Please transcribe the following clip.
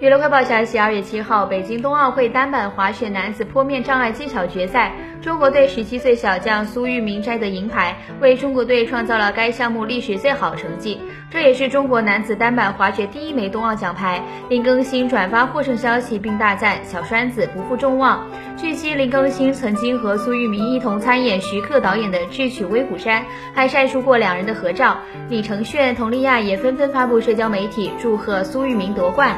娱乐快报消息二月七号北京冬奥会单板滑雪男子坡面障碍技巧决赛中国队十七岁小将苏玉明摘得银牌为中国队创造了该项目历史最好成绩。这也是中国男子单板滑雪第一枚冬奥奖牌林更新转发获胜消息并大赞小栓子不负众望。据悉林更新曾经和苏玉明一同参演徐克导演的智取威虎山还晒出过两人的合照。李承铉佟丽娅也纷纷发布社交媒体祝贺苏玉明夺冠。